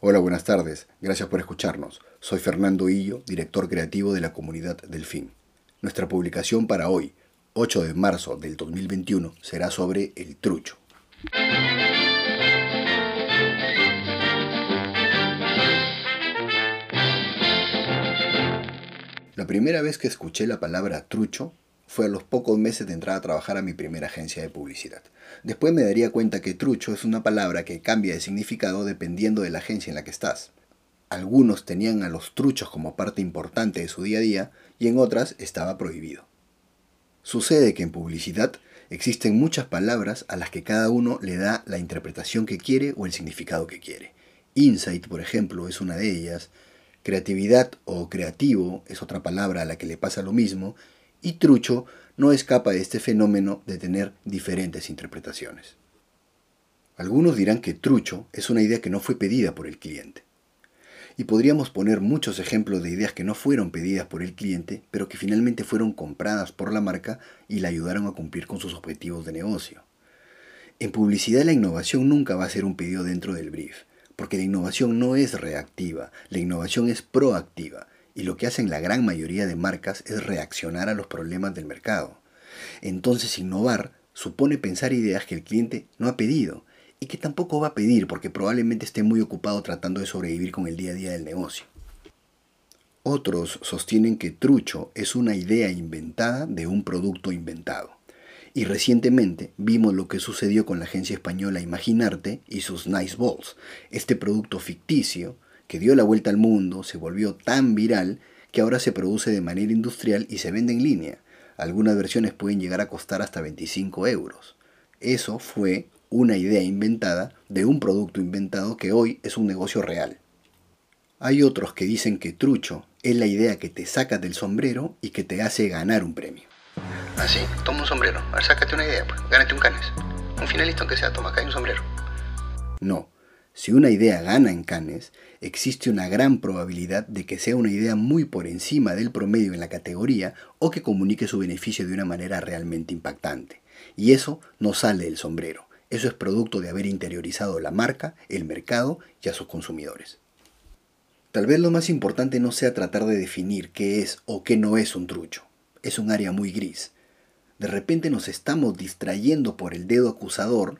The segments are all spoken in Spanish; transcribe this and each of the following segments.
Hola, buenas tardes. Gracias por escucharnos. Soy Fernando Illo, director creativo de la comunidad Delfín. Nuestra publicación para hoy, 8 de marzo del 2021, será sobre el trucho. La primera vez que escuché la palabra trucho fue a los pocos meses de entrar a trabajar a mi primera agencia de publicidad. Después me daría cuenta que trucho es una palabra que cambia de significado dependiendo de la agencia en la que estás. Algunos tenían a los truchos como parte importante de su día a día y en otras estaba prohibido. Sucede que en publicidad existen muchas palabras a las que cada uno le da la interpretación que quiere o el significado que quiere. Insight, por ejemplo, es una de ellas. Creatividad o creativo es otra palabra a la que le pasa lo mismo y trucho no escapa de este fenómeno de tener diferentes interpretaciones. Algunos dirán que trucho es una idea que no fue pedida por el cliente. Y podríamos poner muchos ejemplos de ideas que no fueron pedidas por el cliente, pero que finalmente fueron compradas por la marca y la ayudaron a cumplir con sus objetivos de negocio. En publicidad la innovación nunca va a ser un pedido dentro del brief, porque la innovación no es reactiva, la innovación es proactiva y lo que hacen la gran mayoría de marcas es reaccionar a los problemas del mercado. Entonces innovar supone pensar ideas que el cliente no ha pedido y que tampoco va a pedir porque probablemente esté muy ocupado tratando de sobrevivir con el día a día del negocio. Otros sostienen que trucho es una idea inventada de un producto inventado. Y recientemente vimos lo que sucedió con la agencia española Imaginarte y sus Nice Balls, este producto ficticio que dio la vuelta al mundo, se volvió tan viral que ahora se produce de manera industrial y se vende en línea. Algunas versiones pueden llegar a costar hasta 25 euros. Eso fue una idea inventada de un producto inventado que hoy es un negocio real. Hay otros que dicen que trucho es la idea que te sacas del sombrero y que te hace ganar un premio. Así, ah, toma un sombrero. A ver, sácate una idea, pues. Gánate un canes. Un finalista aunque sea, toma acá hay un sombrero. No, si una idea gana en Cannes, existe una gran probabilidad de que sea una idea muy por encima del promedio en la categoría o que comunique su beneficio de una manera realmente impactante. Y eso no sale del sombrero, eso es producto de haber interiorizado la marca, el mercado y a sus consumidores. Tal vez lo más importante no sea tratar de definir qué es o qué no es un trucho, es un área muy gris. De repente nos estamos distrayendo por el dedo acusador,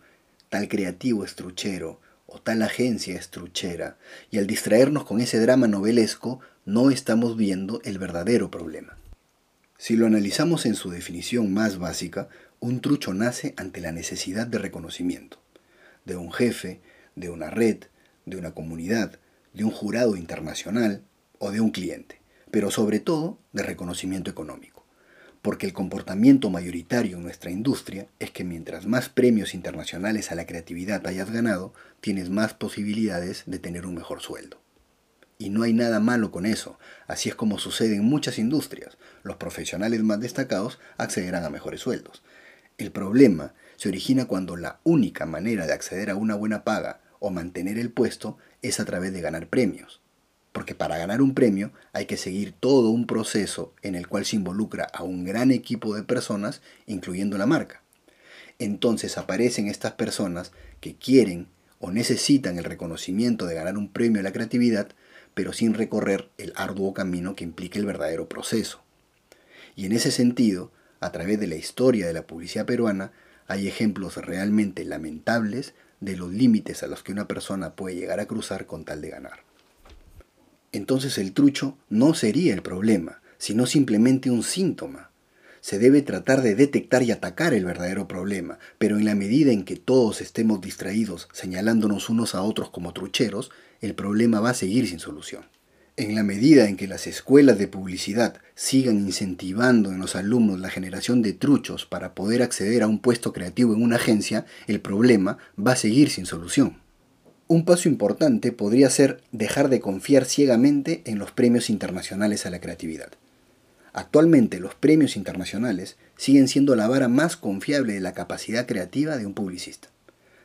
tal creativo estruchero, o tal agencia estruchera, y al distraernos con ese drama novelesco, no estamos viendo el verdadero problema. Si lo analizamos en su definición más básica, un trucho nace ante la necesidad de reconocimiento, de un jefe, de una red, de una comunidad, de un jurado internacional o de un cliente, pero sobre todo de reconocimiento económico porque el comportamiento mayoritario en nuestra industria es que mientras más premios internacionales a la creatividad hayas ganado, tienes más posibilidades de tener un mejor sueldo. Y no hay nada malo con eso, así es como sucede en muchas industrias. Los profesionales más destacados accederán a mejores sueldos. El problema se origina cuando la única manera de acceder a una buena paga o mantener el puesto es a través de ganar premios porque para ganar un premio hay que seguir todo un proceso en el cual se involucra a un gran equipo de personas, incluyendo la marca. Entonces aparecen estas personas que quieren o necesitan el reconocimiento de ganar un premio a la creatividad, pero sin recorrer el arduo camino que implica el verdadero proceso. Y en ese sentido, a través de la historia de la publicidad peruana, hay ejemplos realmente lamentables de los límites a los que una persona puede llegar a cruzar con tal de ganar entonces el trucho no sería el problema, sino simplemente un síntoma. Se debe tratar de detectar y atacar el verdadero problema, pero en la medida en que todos estemos distraídos señalándonos unos a otros como trucheros, el problema va a seguir sin solución. En la medida en que las escuelas de publicidad sigan incentivando en los alumnos la generación de truchos para poder acceder a un puesto creativo en una agencia, el problema va a seguir sin solución. Un paso importante podría ser dejar de confiar ciegamente en los premios internacionales a la creatividad. Actualmente los premios internacionales siguen siendo la vara más confiable de la capacidad creativa de un publicista.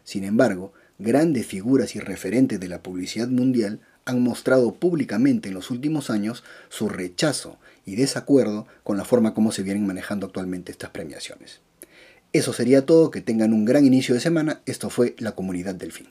Sin embargo, grandes figuras y referentes de la publicidad mundial han mostrado públicamente en los últimos años su rechazo y desacuerdo con la forma como se vienen manejando actualmente estas premiaciones. Eso sería todo, que tengan un gran inicio de semana, esto fue la comunidad del fin.